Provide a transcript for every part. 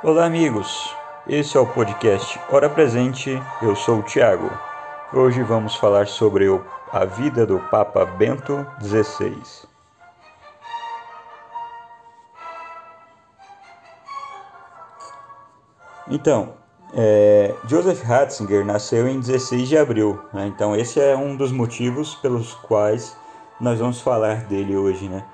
Olá, amigos. Esse é o podcast Hora Presente. Eu sou o Tiago. Hoje vamos falar sobre a vida do Papa Bento XVI. Então, é, Joseph Ratzinger nasceu em 16 de abril, né? então esse é um dos motivos pelos quais nós vamos falar dele hoje, né?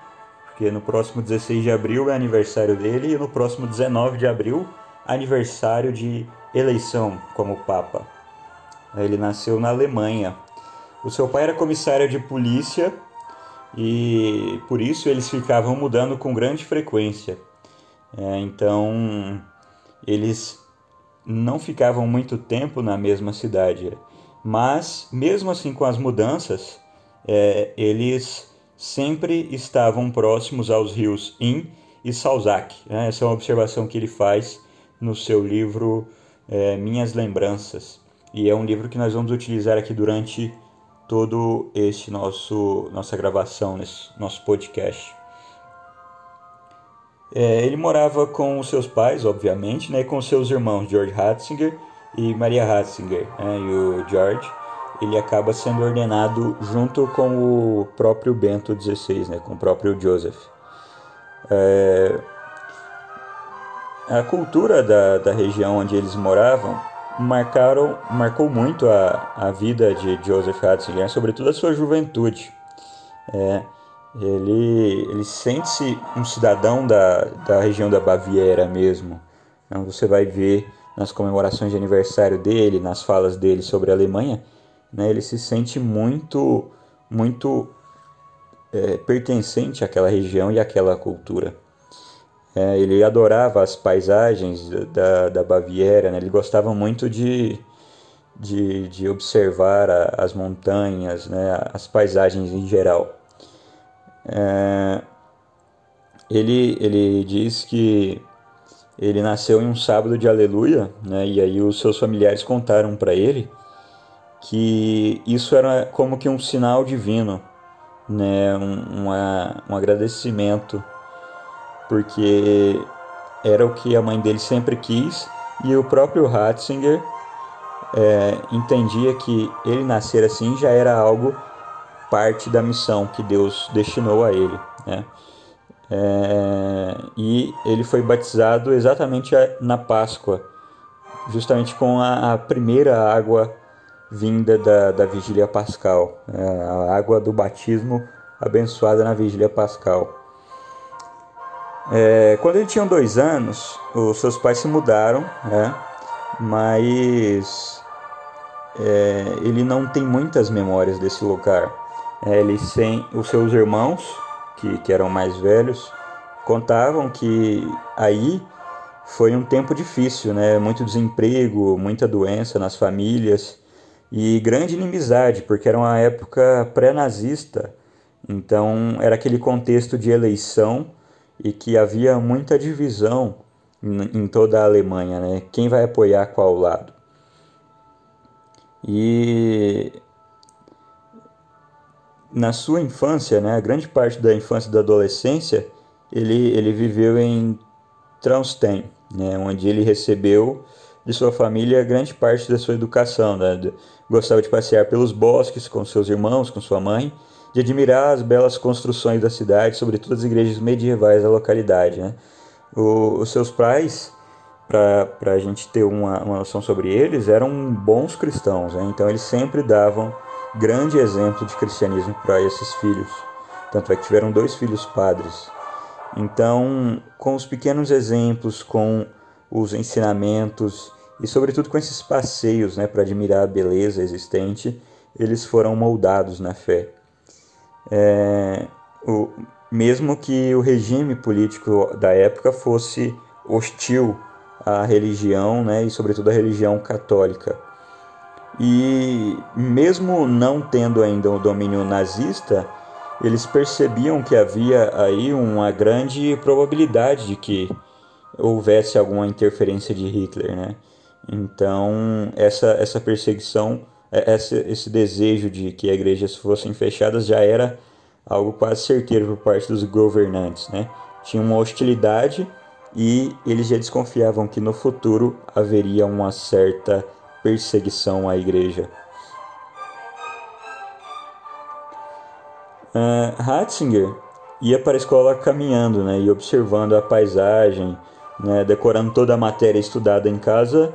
Porque no próximo 16 de abril é aniversário dele e no próximo 19 de abril aniversário de eleição como Papa. Ele nasceu na Alemanha. O seu pai era comissário de polícia e por isso eles ficavam mudando com grande frequência. É, então eles não ficavam muito tempo na mesma cidade, mas mesmo assim com as mudanças, é, eles sempre estavam próximos aos rios Inn e Salzach. Né? Essa é uma observação que ele faz no seu livro é, Minhas Lembranças. E é um livro que nós vamos utilizar aqui durante todo este nosso nossa gravação, nesse nosso podcast. É, ele morava com os seus pais, obviamente, né, e com seus irmãos George Ratzinger e Maria Ratzinger. Né, e o George ele acaba sendo ordenado junto com o próprio Bento XVI, né, com o próprio Joseph. É, a cultura da, da região onde eles moravam marcaram, marcou muito a, a vida de Joseph Ratzinger, sobretudo a sua juventude. É, ele, ele sente-se um cidadão da, da região da Baviera mesmo. Então você vai ver nas comemorações de aniversário dele, nas falas dele sobre a Alemanha, né, ele se sente muito, muito é, pertencente àquela região e àquela cultura. É, ele adorava as paisagens da, da Baviera, né, ele gostava muito de, de, de observar a, as montanhas, né, as paisagens em geral. É, ele, ele diz que ele nasceu em um sábado de aleluia, né, e aí os seus familiares contaram para ele que isso era como que um sinal divino, né, um, uma, um agradecimento, porque era o que a mãe dele sempre quis e o próprio Ratzinger é, entendia que ele nascer assim já era algo parte da missão que Deus destinou a ele. Né? É, e ele foi batizado exatamente na Páscoa, justamente com a, a primeira água vinda da, da vigília pascal, é, a água do batismo abençoada na vigília pascal. É, quando ele tinha dois anos, os seus pais se mudaram, né? mas é, ele não tem muitas memórias desse lugar. É, ele sem os seus irmãos, que, que eram mais velhos, contavam que aí foi um tempo difícil, né? Muito desemprego, muita doença nas famílias e grande inimizade, porque era uma época pré-nazista. Então era aquele contexto de eleição e que havia muita divisão em toda a Alemanha, né? Quem vai apoiar qual lado? E na sua infância, né, a grande parte da infância e da adolescência, ele, ele viveu em Traunstein, né, onde ele recebeu de sua família grande parte da sua educação. Né, gostava de passear pelos bosques com seus irmãos, com sua mãe, de admirar as belas construções da cidade, sobretudo as igrejas medievais da localidade. Né. O, os seus pais, para a gente ter uma, uma noção sobre eles, eram bons cristãos, né, então eles sempre davam grande exemplo de cristianismo para esses filhos. Tanto é que tiveram dois filhos padres. Então, com os pequenos exemplos, com os ensinamentos e, sobretudo, com esses passeios né, para admirar a beleza existente, eles foram moldados na fé. É, o, mesmo que o regime político da época fosse hostil à religião né, e, sobretudo, à religião católica. E mesmo não tendo ainda o domínio nazista, eles percebiam que havia aí uma grande probabilidade de que houvesse alguma interferência de Hitler, né? Então, essa, essa perseguição, é, essa, esse desejo de que as igrejas fossem fechadas já era algo quase certeiro por parte dos governantes, né? Tinha uma hostilidade e eles já desconfiavam que no futuro haveria uma certa perseguição à igreja. Uh, Ratzinger ia para a escola caminhando né, e observando a paisagem, né, decorando toda a matéria estudada em casa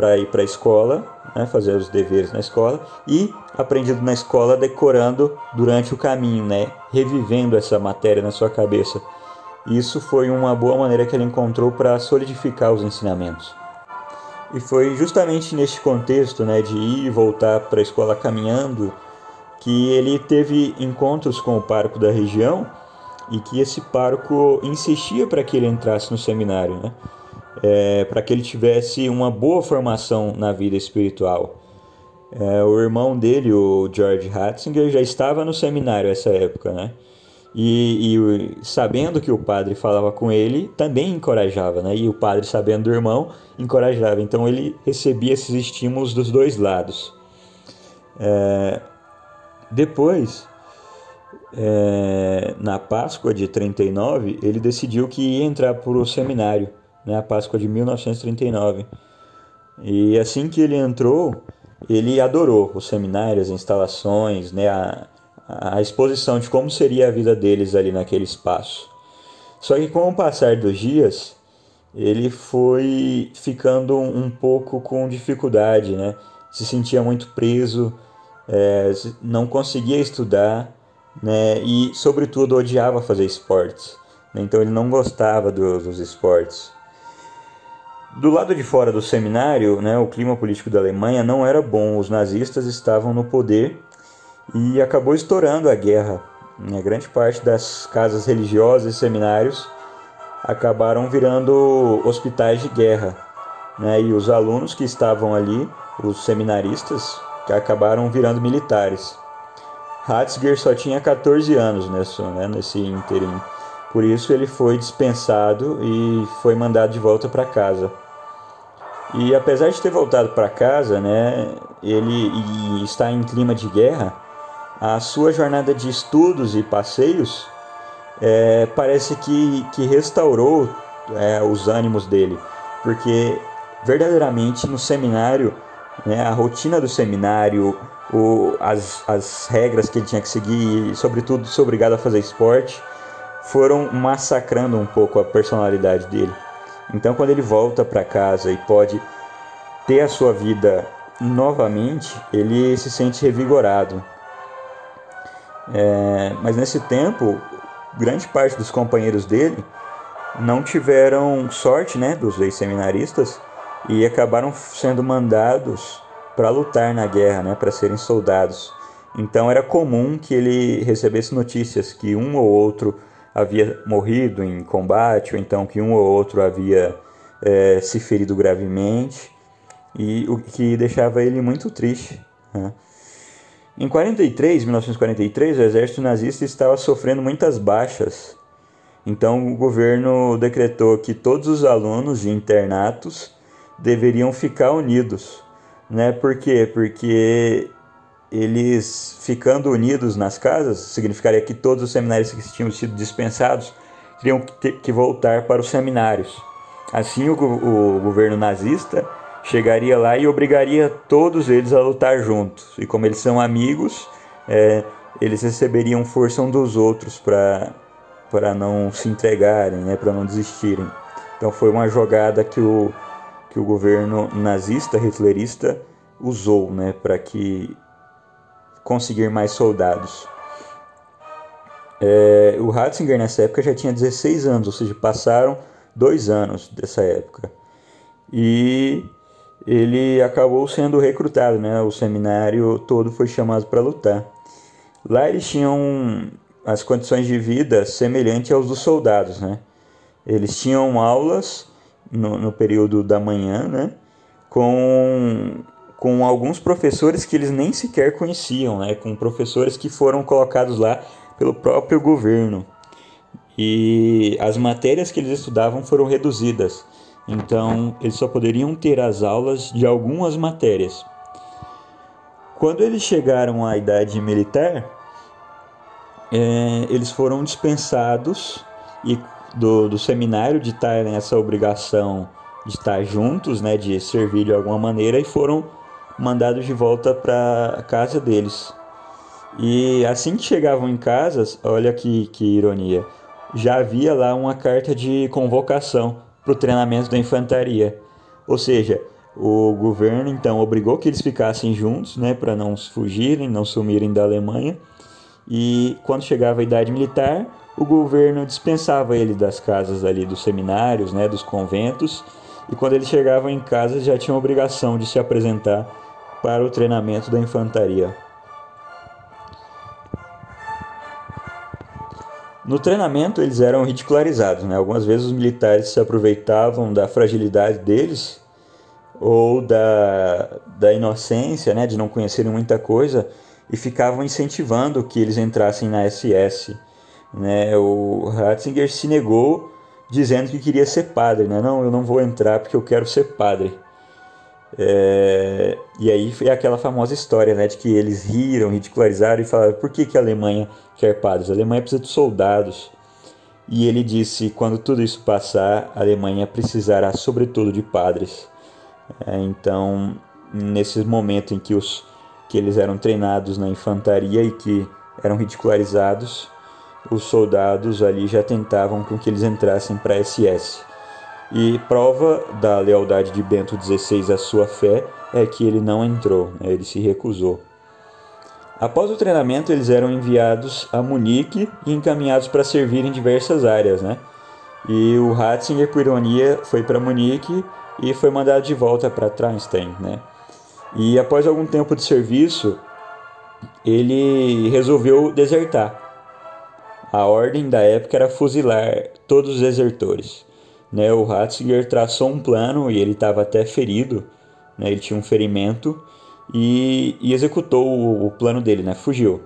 para ir para a escola, né, fazer os deveres na escola e aprendido na escola decorando durante o caminho, né, revivendo essa matéria na sua cabeça. Isso foi uma boa maneira que ele encontrou para solidificar os ensinamentos. E foi justamente neste contexto, né, de ir e voltar para a escola caminhando, que ele teve encontros com o pároco da região e que esse pároco insistia para que ele entrasse no seminário, né? É, para que ele tivesse uma boa formação na vida espiritual. É, o irmão dele, o George Ratzinger, já estava no seminário nessa época, né? E, e, sabendo que o padre falava com ele, também encorajava, né? E o padre, sabendo do irmão, encorajava. Então ele recebia esses estímulos dos dois lados. É... Depois, é... na Páscoa de 39, ele decidiu que ia entrar para o seminário, né? A Páscoa de 1939. E assim que ele entrou, ele adorou o seminário, as instalações, né? A a exposição de como seria a vida deles ali naquele espaço. Só que com o passar dos dias, ele foi ficando um pouco com dificuldade, né? Se sentia muito preso, é, não conseguia estudar, né? E, sobretudo, odiava fazer esportes. Né? Então, ele não gostava do, dos esportes. Do lado de fora do seminário, né, o clima político da Alemanha não era bom. Os nazistas estavam no poder e acabou estourando a guerra. A grande parte das casas religiosas e seminários acabaram virando hospitais de guerra. Né? E os alunos que estavam ali, os seminaristas, que acabaram virando militares. Ratzinger só tinha 14 anos nesse, né, nesse interim. Por isso ele foi dispensado e foi mandado de volta para casa. E apesar de ter voltado para casa, né, ele e está em clima de guerra, a sua jornada de estudos e passeios é, parece que, que restaurou é, os ânimos dele, porque verdadeiramente no seminário, né, a rotina do seminário, o, as, as regras que ele tinha que seguir, sobretudo ser obrigado a fazer esporte, foram massacrando um pouco a personalidade dele. Então, quando ele volta para casa e pode ter a sua vida novamente, ele se sente revigorado. É, mas nesse tempo, grande parte dos companheiros dele não tiveram sorte né, dos ex-seminaristas e acabaram sendo mandados para lutar na guerra, né, para serem soldados. Então era comum que ele recebesse notícias que um ou outro havia morrido em combate, ou então que um ou outro havia é, se ferido gravemente, e o que deixava ele muito triste. Né? Em 43, 1943, o exército nazista estava sofrendo muitas baixas. Então o governo decretou que todos os alunos de internatos deveriam ficar unidos. Né? Por quê? Porque eles ficando unidos nas casas significaria que todos os seminários que tinham sido dispensados teriam que, que voltar para os seminários. Assim, o, o governo nazista chegaria lá e obrigaria todos eles a lutar juntos. E como eles são amigos, é, eles receberiam força um dos outros para para não se entregarem, né, para não desistirem. Então foi uma jogada que o que o governo nazista, hitlerista usou, né, para que conseguir mais soldados. É, o Ratzinger nessa época já tinha 16 anos, ou seja, passaram dois anos dessa época. E ele acabou sendo recrutado, né? O seminário todo foi chamado para lutar. Lá eles tinham as condições de vida semelhantes aos dos soldados, né? Eles tinham aulas no, no período da manhã, né? Com, com alguns professores que eles nem sequer conheciam, né? Com professores que foram colocados lá pelo próprio governo. E as matérias que eles estudavam foram reduzidas. Então, eles só poderiam ter as aulas de algumas matérias. Quando eles chegaram à idade militar, é, eles foram dispensados e do, do seminário de estar nessa obrigação de estar juntos, né, de servir de alguma maneira, e foram mandados de volta para a casa deles. E assim que chegavam em casa, olha que, que ironia, já havia lá uma carta de convocação para o treinamento da infantaria. Ou seja, o governo então obrigou que eles ficassem juntos, né, para não fugirem, não sumirem da Alemanha. E quando chegava a idade militar, o governo dispensava ele das casas ali dos seminários, né, dos conventos, e quando eles chegavam em casa já tinham obrigação de se apresentar para o treinamento da infantaria. No treinamento eles eram ridicularizados, né? Algumas vezes os militares se aproveitavam da fragilidade deles ou da, da inocência, né, de não conhecerem muita coisa e ficavam incentivando que eles entrassem na SS né? O Ratzinger se negou dizendo que queria ser padre. Né? Não, eu não vou entrar porque eu quero ser padre. É... E aí foi aquela famosa história né, de que eles riram, ridicularizaram e falaram por que, que a Alemanha quer padres? A Alemanha precisa de soldados. E ele disse: quando tudo isso passar, a Alemanha precisará, sobretudo, de padres. É, então, nesses momentos em que, os, que eles eram treinados na infantaria e que eram ridicularizados, os soldados ali já tentavam com que eles entrassem para a SS. E prova da lealdade de Bento XVI à sua fé é que ele não entrou, né? ele se recusou. Após o treinamento, eles eram enviados a Munique e encaminhados para servir em diversas áreas. Né? E o Ratzinger, por ironia, foi para Munique e foi mandado de volta para Traunstein. Né? E após algum tempo de serviço, ele resolveu desertar a ordem da época era fuzilar todos os desertores. Né, o Ratzinger traçou um plano e ele estava até ferido, né, ele tinha um ferimento e, e executou o, o, plano dele, né, fugiu.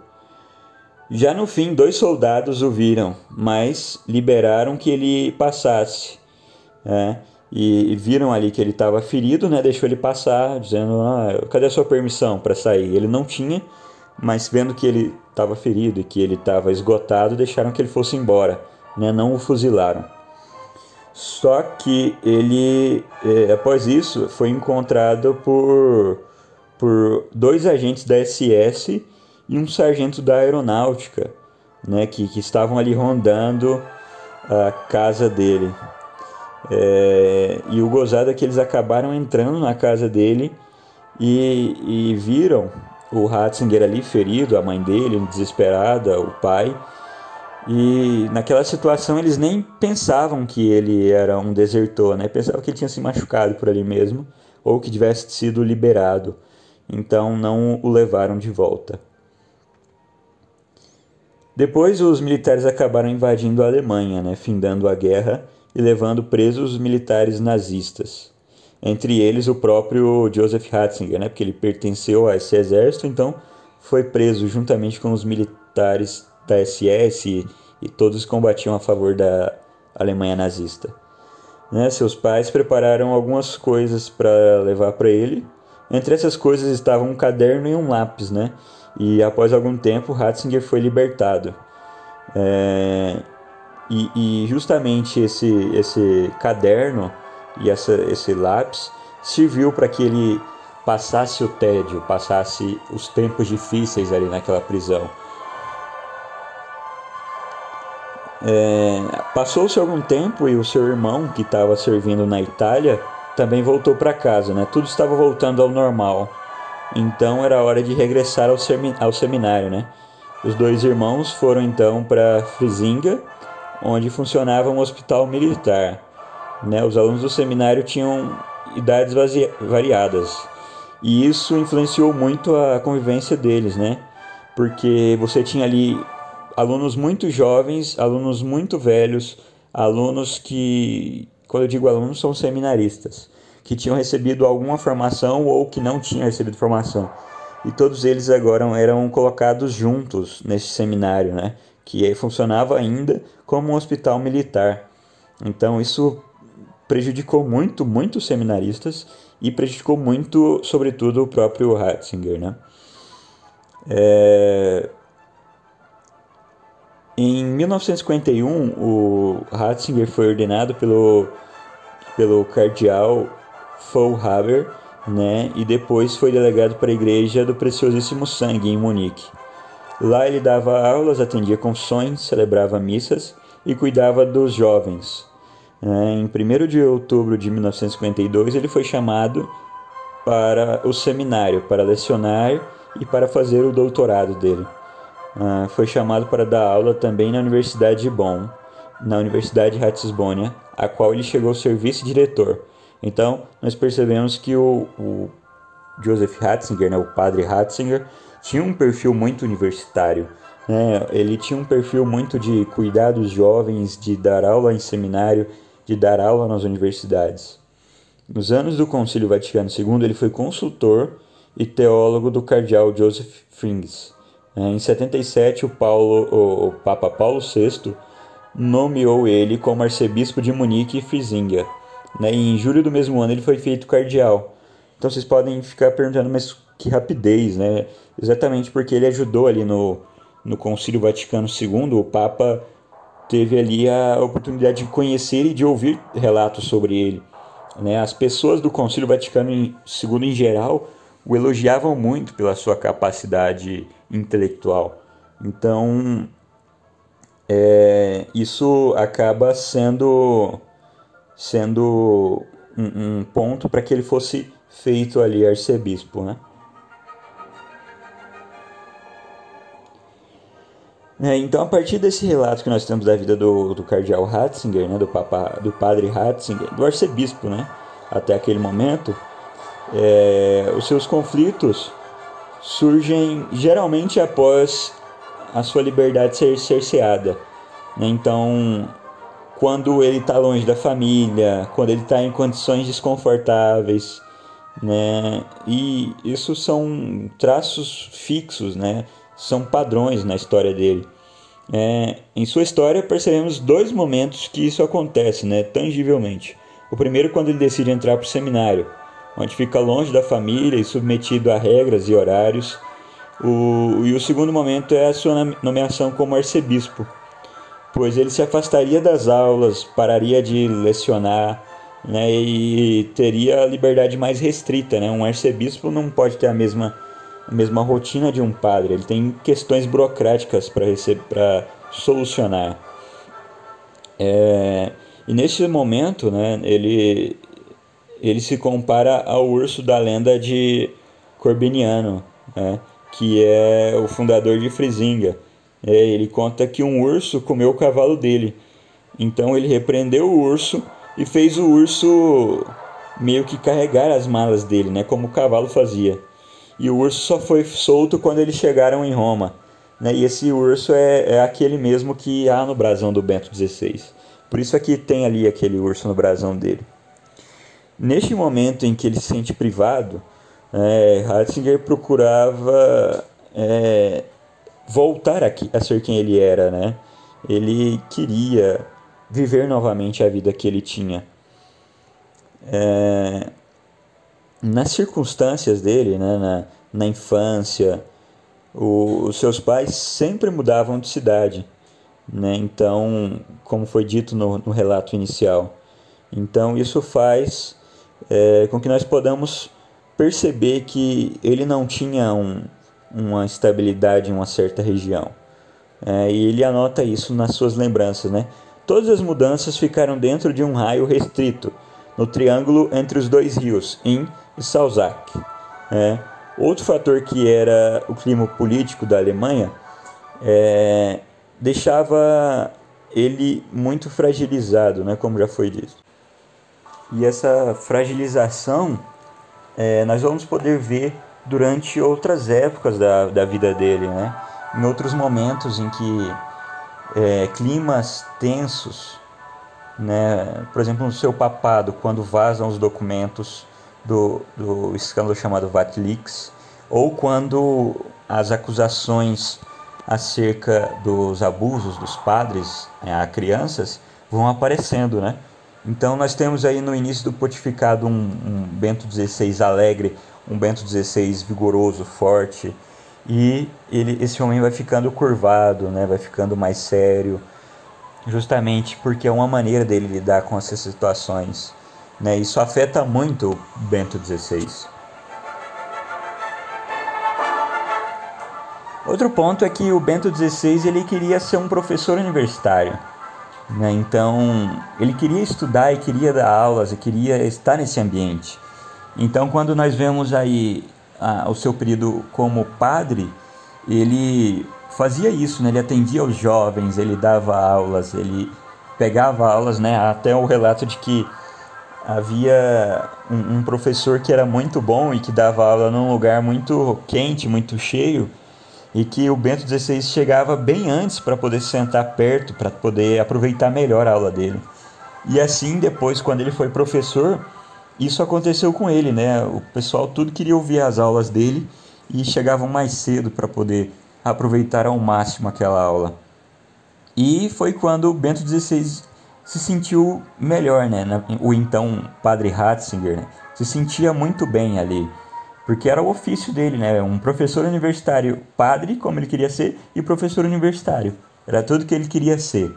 Já no fim, dois soldados o viram, mas liberaram que ele passasse. Né, e, e viram ali que ele estava ferido, né, deixou ele passar, dizendo: ah, cadê a sua permissão para sair? Ele não tinha, mas vendo que ele estava ferido e que ele estava esgotado, deixaram que ele fosse embora, né? não o fuzilaram. Só que ele, é, após isso, foi encontrado por, por dois agentes da SS e um sargento da aeronáutica, né? que, que estavam ali rondando a casa dele. É, e o gozado é que eles acabaram entrando na casa dele e, e viram o Ratzinger ali ferido, a mãe dele desesperada, o pai. E naquela situação eles nem pensavam que ele era um desertor, né? Pensavam que ele tinha se machucado por ali mesmo ou que tivesse sido liberado. Então não o levaram de volta. Depois os militares acabaram invadindo a Alemanha, né? findando a guerra e levando presos os militares nazistas entre eles o próprio Joseph Ratzinger, né, porque ele pertenceu a esse exército, então foi preso juntamente com os militares da SS e, todos combatiam a favor da Alemanha nazista. Né, seus pais prepararam algumas coisas para levar para ele. Entre essas coisas estavam um caderno e um lápis, né? E após algum tempo, Ratzinger foi libertado. É, e, e justamente esse, esse caderno e essa, esse lápis serviu para que ele passasse o tédio, passasse os tempos difíceis ali naquela prisão. É, Passou-se algum tempo e o seu irmão, que estava servindo na Itália, também voltou para casa, né? Tudo estava voltando ao normal. Então era hora de regressar ao, ao seminário, né? Os dois irmãos foram então para Frisinga, onde funcionava um hospital militar. Né? Os alunos do seminário tinham idades variadas e isso influenciou muito a convivência deles, né? Porque você tinha ali alunos muito jovens, alunos muito velhos, alunos que, quando eu digo alunos, são seminaristas, que tinham recebido alguma formação ou que não tinham recebido formação. E todos eles agora eram colocados juntos nesse seminário, né? Que funcionava ainda como um hospital militar. Então isso prejudicou muito, muito os seminaristas e prejudicou muito, sobretudo, o próprio Ratzinger, né? É... Em 1951, o Ratzinger foi ordenado pelo, pelo cardeal Faulhaber, né, e depois foi delegado para a Igreja do Preciosíssimo Sangue, em Munique. Lá ele dava aulas, atendia confissões, celebrava missas e cuidava dos jovens. É, em 1 de outubro de 1952, ele foi chamado para o seminário, para lecionar e para fazer o doutorado dele. Uh, foi chamado para dar aula também na Universidade de Bonn, na Universidade de a qual ele chegou a ser vice-diretor. Então, nós percebemos que o, o Joseph Ratzinger, né, o padre Ratzinger, tinha um perfil muito universitário. Né? Ele tinha um perfil muito de cuidar dos jovens, de dar aula em seminário, de dar aula nas universidades. Nos anos do Concílio Vaticano II, ele foi consultor e teólogo do cardeal Joseph Frings. Em 77, o, Paulo, o Papa Paulo VI nomeou ele como arcebispo de Munique e Frisinga. Né? Em julho do mesmo ano ele foi feito cardeal. Então vocês podem ficar perguntando, mas que rapidez, né? Exatamente porque ele ajudou ali no, no Concílio Vaticano II, o Papa teve ali a oportunidade de conhecer e de ouvir relatos sobre ele. Né? As pessoas do Concílio Vaticano II, em geral, o elogiavam muito pela sua capacidade intelectual. Então, é, isso acaba sendo, sendo um, um ponto para que ele fosse feito ali arcebispo, né? É, então, a partir desse relato que nós temos da vida do, do cardeal Ratzinger, né, do, papa, do padre Ratzinger, do arcebispo, né, até aquele momento, é, os seus conflitos surgem geralmente após a sua liberdade ser cerceada. Né? Então, quando ele está longe da família, quando ele está em condições desconfortáveis, né? E isso são traços fixos, né? São padrões na história dele. É, em sua história percebemos dois momentos que isso acontece, né? Tangivelmente. O primeiro quando ele decide entrar para o seminário onde fica longe da família e submetido a regras e horários. O, e o segundo momento é a sua nomeação como arcebispo, pois ele se afastaria das aulas, pararia de lecionar né, e teria a liberdade mais restrita. Né? Um arcebispo não pode ter a mesma, a mesma rotina de um padre, ele tem questões burocráticas para solucionar. É, e nesse momento, né, ele, ele se compara ao urso da lenda de Corbiniano, né, que é o fundador de Frisinga. É, ele conta que um urso comeu o cavalo dele. Então ele repreendeu o urso e fez o urso meio que carregar as malas dele, né, como o cavalo fazia. E o urso só foi solto quando eles chegaram em Roma. Né, e esse urso é, é aquele mesmo que há no brasão do Bento XVI. Por isso aqui tem ali aquele urso no brasão dele. Neste momento em que ele se sente privado, é, Ratzinger procurava é, voltar a, a, ser quem ele era, né? Ele queria viver novamente a vida que ele tinha. É, nas circunstâncias dele, né, na, na infância, o, os seus pais sempre mudavam de cidade, né? Então, como foi dito no, no relato inicial, então isso faz é, com que nós podamos perceber que ele não tinha um, uma estabilidade em uma certa região. É, e ele anota isso nas suas lembranças. Né? Todas as mudanças ficaram dentro de um raio restrito, no triângulo entre os dois rios, Inn e Salzach. É, outro fator que era o clima político da Alemanha é, deixava ele muito fragilizado, né, como já foi dito. E essa fragilização é, nós vamos poder ver durante outras épocas da, da vida dele, né? em outros momentos em que é, climas tensos, né? por exemplo, no seu papado, quando vazam os documentos do, do escândalo chamado Vatlix, ou quando as acusações acerca dos abusos dos padres é, a crianças vão aparecendo, né? Então nós temos aí no início do pontificado um, um Bento XVI alegre, um Bento XVI vigoroso, forte, e ele, esse homem vai ficando curvado, né? vai ficando mais sério, justamente porque é uma maneira dele lidar com essas situações. Né? Isso afeta muito Bento XVI. Outro ponto é que o Bento XVI ele queria ser um professor universitário. Né? Então, ele queria estudar e queria dar aulas e queria estar nesse ambiente. Então, quando nós vemos aí o seu período como padre, ele fazia isso, né? ele atendia os jovens, ele dava aulas, ele pegava aulas, né? até o relato de que havia um, um professor que era muito bom e que dava aula num lugar muito quente, muito cheio e que o Bento XVI chegava bem antes para poder sentar perto, para poder aproveitar melhor a aula dele. E assim, depois, quando ele foi professor, isso aconteceu com ele, né? O pessoal tudo queria ouvir as aulas dele e chegavam mais cedo para poder aproveitar ao máximo aquela aula. E foi quando o Bento XVI se sentiu melhor, né? O então padre Ratzinger né? se sentia muito bem ali porque era o ofício dele, né? Um professor universitário, padre, como ele queria ser, e professor universitário. Era tudo que ele queria ser.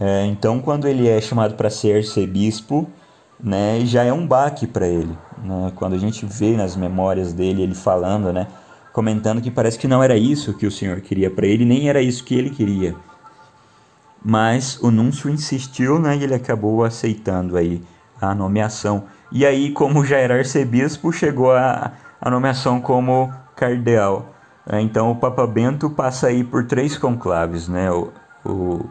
É, então, quando ele é chamado para ser arcebispo, né, já é um baque para ele. Né? Quando a gente vê nas memórias dele ele falando, né, comentando que parece que não era isso que o Senhor queria para ele, nem era isso que ele queria. Mas o núncio insistiu, né, e ele acabou aceitando aí a nomeação. E aí, como já era arcebispo, chegou a, a nomeação como cardeal. É, então o Papa Bento passa aí por três conclaves, né? O, o,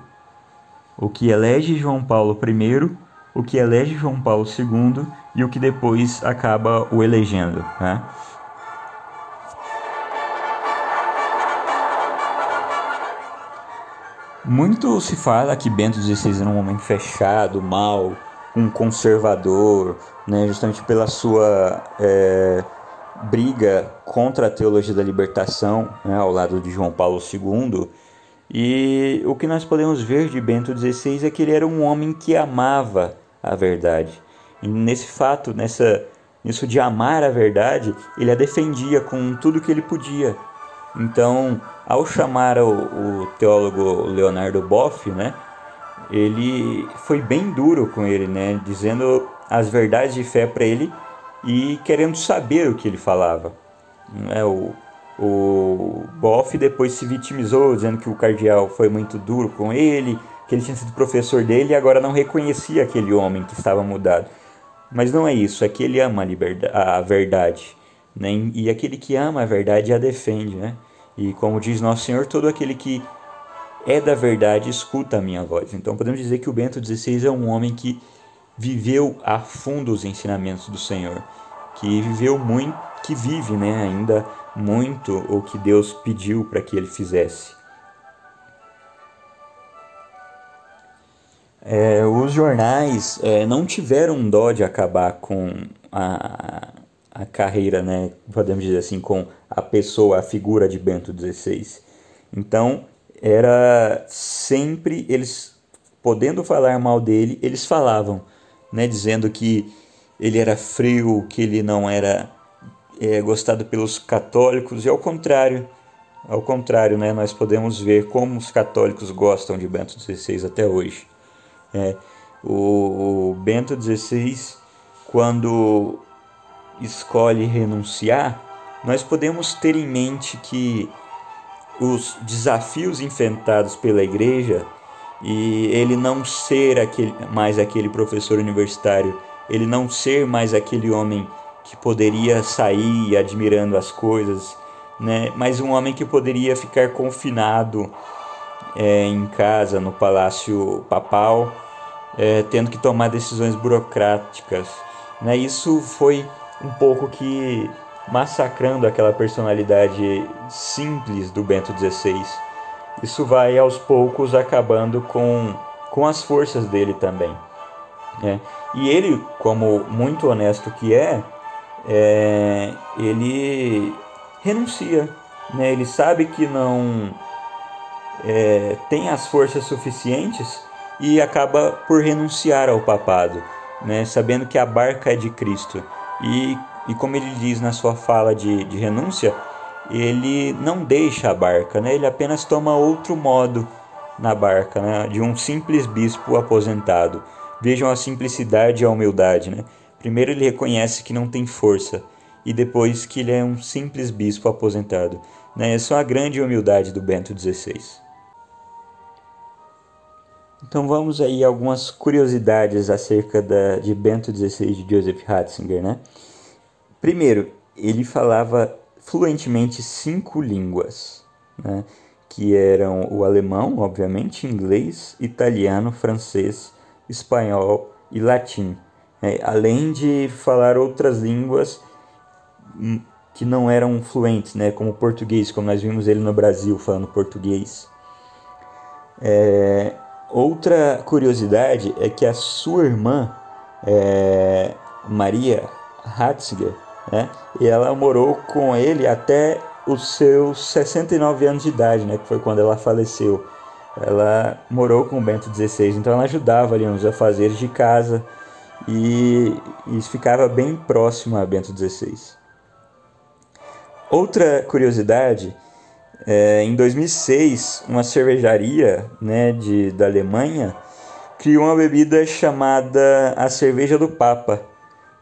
o que elege João Paulo I, o que elege João Paulo II e o que depois acaba o elegendo, né? Muito se fala que Bento XVI era um homem fechado, mau, um conservador, né, justamente pela sua é, briga contra a teologia da libertação, né, ao lado de João Paulo II. E o que nós podemos ver de Bento XVI é que ele era um homem que amava a verdade. E nesse fato, nessa, nisso de amar a verdade, ele a defendia com tudo que ele podia. Então, ao chamar o, o teólogo Leonardo Boff, né, ele foi bem duro com ele, né, dizendo as verdades de fé para ele e querendo saber o que ele falava. É, o, o Boff depois se vitimizou, dizendo que o cardeal foi muito duro com ele, que ele tinha sido professor dele e agora não reconhecia aquele homem que estava mudado. Mas não é isso, é que ele ama a, liberdade, a verdade. Né? E aquele que ama a verdade a defende. Né? E como diz Nosso Senhor, todo aquele que é da verdade escuta a minha voz. Então podemos dizer que o Bento XVI é um homem que viveu a fundo os ensinamentos do Senhor, que viveu muito, que vive, né, ainda muito o que Deus pediu para que ele fizesse. É, os jornais é, não tiveram dó de acabar com a, a carreira, né, podemos dizer assim, com a pessoa, a figura de Bento XVI. Então, era sempre eles podendo falar mal dele, eles falavam né, dizendo que ele era frio, que ele não era é, gostado pelos católicos, e ao contrário, ao contrário, né, nós podemos ver como os católicos gostam de Bento XVI até hoje. É, o, o Bento XVI, quando escolhe renunciar, nós podemos ter em mente que os desafios enfrentados pela igreja e ele não ser aquele, mais aquele professor universitário, ele não ser mais aquele homem que poderia sair admirando as coisas, né? mas um homem que poderia ficar confinado é, em casa, no palácio papal, é, tendo que tomar decisões burocráticas. Né? Isso foi um pouco que massacrando aquela personalidade simples do Bento XVI isso vai aos poucos acabando com, com as forças dele também. Né? E ele, como muito honesto que é, é ele renuncia. Né? Ele sabe que não é, tem as forças suficientes e acaba por renunciar ao papado, né? sabendo que a barca é de Cristo. E, e como ele diz na sua fala de, de renúncia, ele não deixa a barca, né? ele apenas toma outro modo na barca, né? de um simples bispo aposentado. Vejam a simplicidade e a humildade. Né? Primeiro ele reconhece que não tem força, e depois que ele é um simples bispo aposentado. Né? Essa é a grande humildade do Bento XVI. Então vamos aí algumas curiosidades acerca da, de Bento XVI de Joseph Ratzinger. Né? Primeiro, ele falava fluentemente cinco línguas, né? que eram o alemão, obviamente, inglês, italiano, francês, espanhol e latim, né? além de falar outras línguas hum, que não eram fluentes, né? como português, como nós vimos ele no Brasil falando português. É... Outra curiosidade é que a sua irmã, é... Maria Ratzinger, né? E ela morou com ele até os seus 69 anos de idade, né? Que foi quando ela faleceu. Ela morou com o Bento XVI, então ela ajudava ali nos afazeres de casa e, e ficava bem próximo a Bento XVI. Outra curiosidade, é, em 2006, uma cervejaria né, de, da Alemanha criou uma bebida chamada a cerveja do Papa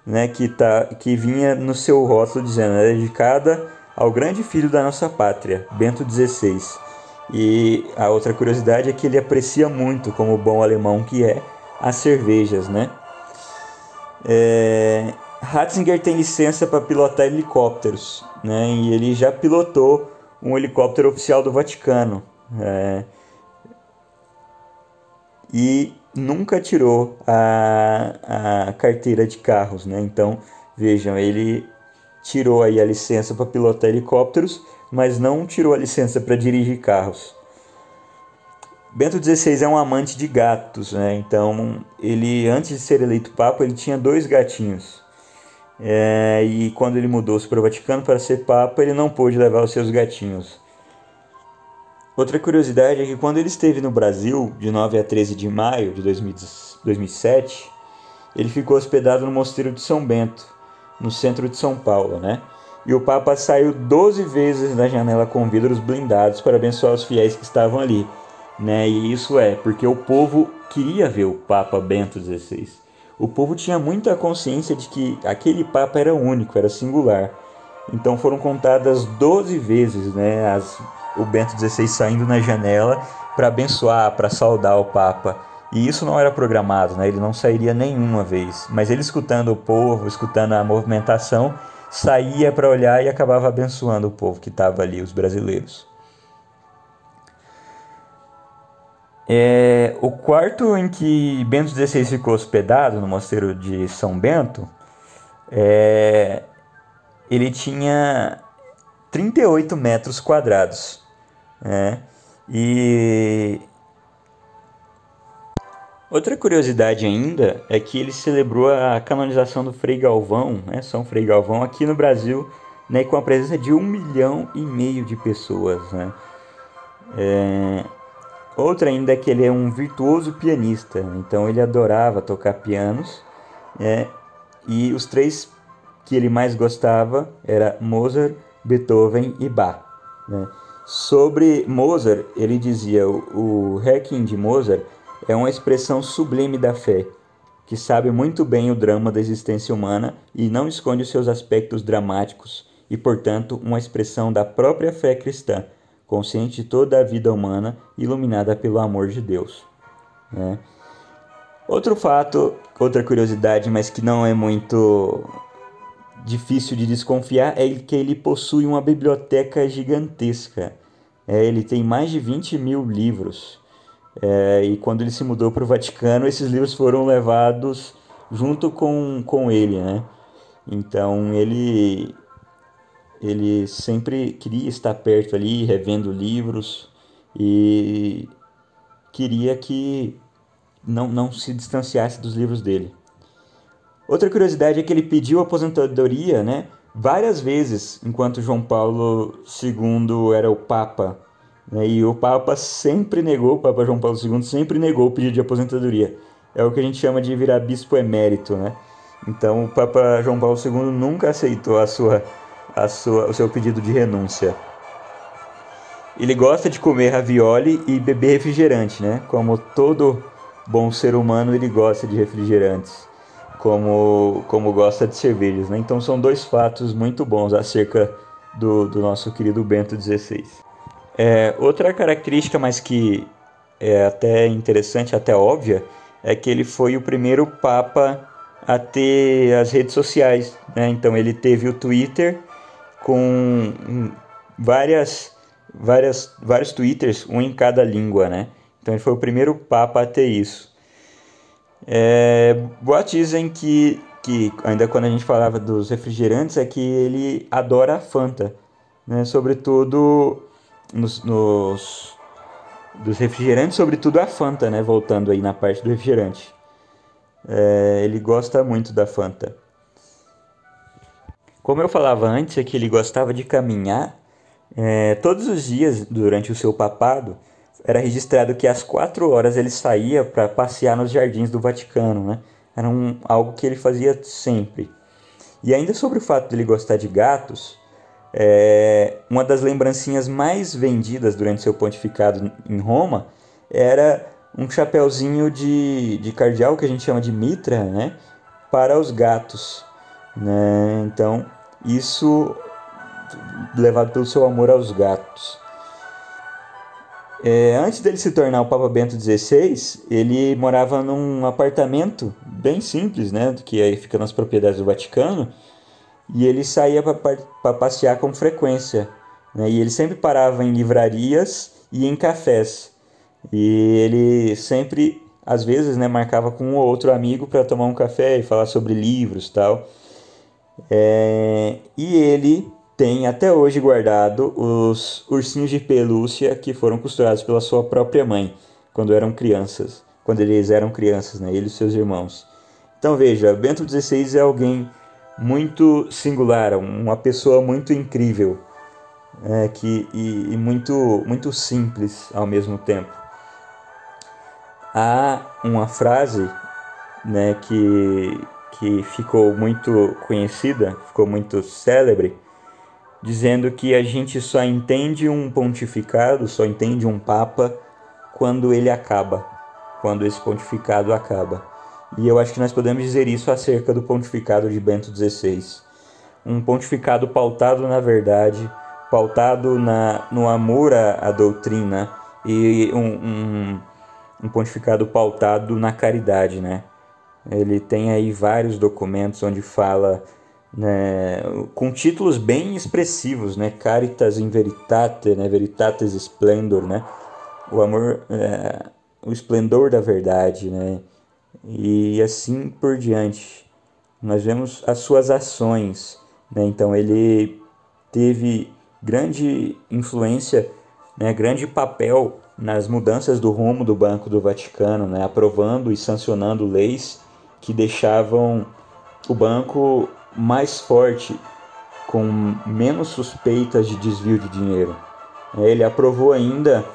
né, que, tá, que vinha no seu rótulo dizendo é dedicada ao grande filho da nossa pátria, Bento XVI. E a outra curiosidade é que ele aprecia muito, como bom alemão que é, as cervejas, né? É, Ratzinger tem licença para pilotar helicópteros, né? E ele já pilotou um helicóptero oficial do Vaticano. É, e nunca tirou a, a carteira de carros, né? Então, vejam, ele tirou aí a licença para pilotar helicópteros, mas não tirou a licença para dirigir carros. Bento XVI é um amante de gatos, né? Então, ele antes de ser eleito papa, ele tinha dois gatinhos. É, e quando ele mudou-se para o Vaticano para ser papa, ele não pôde levar os seus gatinhos. Outra curiosidade é que quando ele esteve no Brasil, de 9 a 13 de maio de 2007, ele ficou hospedado no Mosteiro de São Bento, no centro de São Paulo, né? E o Papa saiu 12 vezes da janela com vidros blindados para abençoar os fiéis que estavam ali, né? E isso é porque o povo queria ver o Papa Bento XVI. O povo tinha muita consciência de que aquele Papa era único, era singular. Então foram contadas 12 vezes, né, as o Bento XVI saindo na janela para abençoar, para saudar o Papa. E isso não era programado, né? ele não sairia nenhuma vez. Mas ele escutando o povo, escutando a movimentação, saía para olhar e acabava abençoando o povo que estava ali, os brasileiros. É, o quarto em que Bento XVI ficou hospedado, no mosteiro de São Bento, é, ele tinha 38 metros quadrados. É. E outra curiosidade ainda é que ele celebrou a canonização do Frei Galvão, né, São Frei Galvão, aqui no Brasil, né, com a presença de um milhão e meio de pessoas. Né. É... Outra ainda é que ele é um virtuoso pianista, então ele adorava tocar pianos, né, e os três que ele mais gostava era Mozart, Beethoven e Bach. Né. Sobre Mozart, ele dizia: o, Requiem de Mozart é uma expressão sublime da fé, que sabe muito bem o drama da existência humana e não esconde os seus aspectos dramáticos, e, portanto, uma expressão da própria fé cristã, consciente de toda a vida humana, iluminada pelo amor de Deus. Né? Outro fato, outra curiosidade, mas que não é muito difícil de desconfiar, é que ele possui uma biblioteca gigantesca. É, ele tem mais de 20 mil livros. É, e quando ele se mudou para o Vaticano, esses livros foram levados junto com, com ele, né? Então ele ele sempre queria estar perto ali, revendo livros e queria que não, não se distanciasse dos livros dele. Outra curiosidade é que ele pediu aposentadoria, né? várias vezes enquanto João Paulo II era o Papa. Né? E o Papa sempre negou, o Papa João Paulo II sempre negou o pedido de aposentadoria. É o que a gente chama de virar bispo emérito, né? Então o Papa João Paulo II nunca aceitou a sua a sua, o seu pedido de renúncia. Ele gosta de comer ravioli e beber refrigerante, né? Como todo bom ser humano, ele gosta de refrigerantes, como, como gosta de cervejas, né? Então são dois fatos muito bons acerca do, do nosso querido Bento XVI. É, outra característica, mas que é até interessante, até óbvia, é que ele foi o primeiro Papa a ter as redes sociais. Né? Então ele teve o Twitter com várias, várias, vários Twitters, um em cada língua. Né? Então ele foi o primeiro Papa a ter isso. É, boatos dizem que, que, ainda quando a gente falava dos refrigerantes, é que ele adora a Fanta. Né? Sobretudo nos, nos dos refrigerantes, sobretudo a Fanta, né? Voltando aí na parte do refrigerante. É, ele gosta muito da Fanta. Como eu falava antes, é que ele gostava de caminhar. É, todos os dias durante o seu papado, era registrado que às quatro horas ele saía para passear nos jardins do Vaticano, né? Era um, algo que ele fazia sempre. E ainda sobre o fato de ele gostar de gatos, é, uma das lembrancinhas mais vendidas durante seu pontificado em Roma era um chapéuzinho de, de cardeal que a gente chama de mitra, né, para os gatos, né? Então isso levado pelo seu amor aos gatos. É, antes dele se tornar o Papa Bento XVI, ele morava num apartamento bem simples, né, que aí fica nas propriedades do Vaticano e ele saía para passear com frequência. Né? E ele sempre parava em livrarias e em cafés. E ele sempre, às vezes, né, marcava com um ou outro amigo para tomar um café e falar sobre livros tal. É... E ele tem até hoje guardado os ursinhos de pelúcia que foram costurados pela sua própria mãe quando eram crianças, quando eles eram crianças, né, ele e seus irmãos. Então veja, Bento XVI é alguém muito singular, uma pessoa muito incrível é, que, e, e, muito, muito simples ao mesmo tempo. Há uma frase né, que, que ficou muito conhecida, ficou muito célebre, dizendo que a gente só entende um pontificado, só entende um papa quando ele acaba, quando esse pontificado acaba. E eu acho que nós podemos dizer isso acerca do pontificado de Bento XVI. Um pontificado pautado na verdade, pautado na, no amor à, à doutrina e um, um, um pontificado pautado na caridade, né? Ele tem aí vários documentos onde fala né, com títulos bem expressivos, né? Caritas in veritate, né? Veritatis splendor, né? O amor, é, o esplendor da verdade, né? e assim por diante. Nós vemos as suas ações, né? então ele teve grande influência, né? grande papel nas mudanças do rumo do Banco do Vaticano, né? aprovando e sancionando leis que deixavam o banco mais forte, com menos suspeitas de desvio de dinheiro. Ele aprovou ainda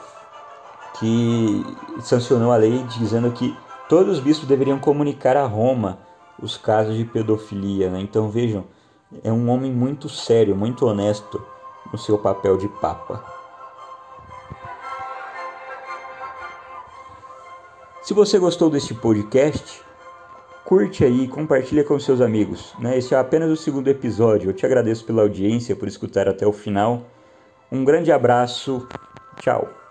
que sancionou a lei dizendo que Todos os bispos deveriam comunicar a Roma os casos de pedofilia. Né? Então vejam, é um homem muito sério, muito honesto no seu papel de Papa. Se você gostou deste podcast, curte aí compartilha com seus amigos. Né? Esse é apenas o segundo episódio. Eu te agradeço pela audiência, por escutar até o final. Um grande abraço. Tchau.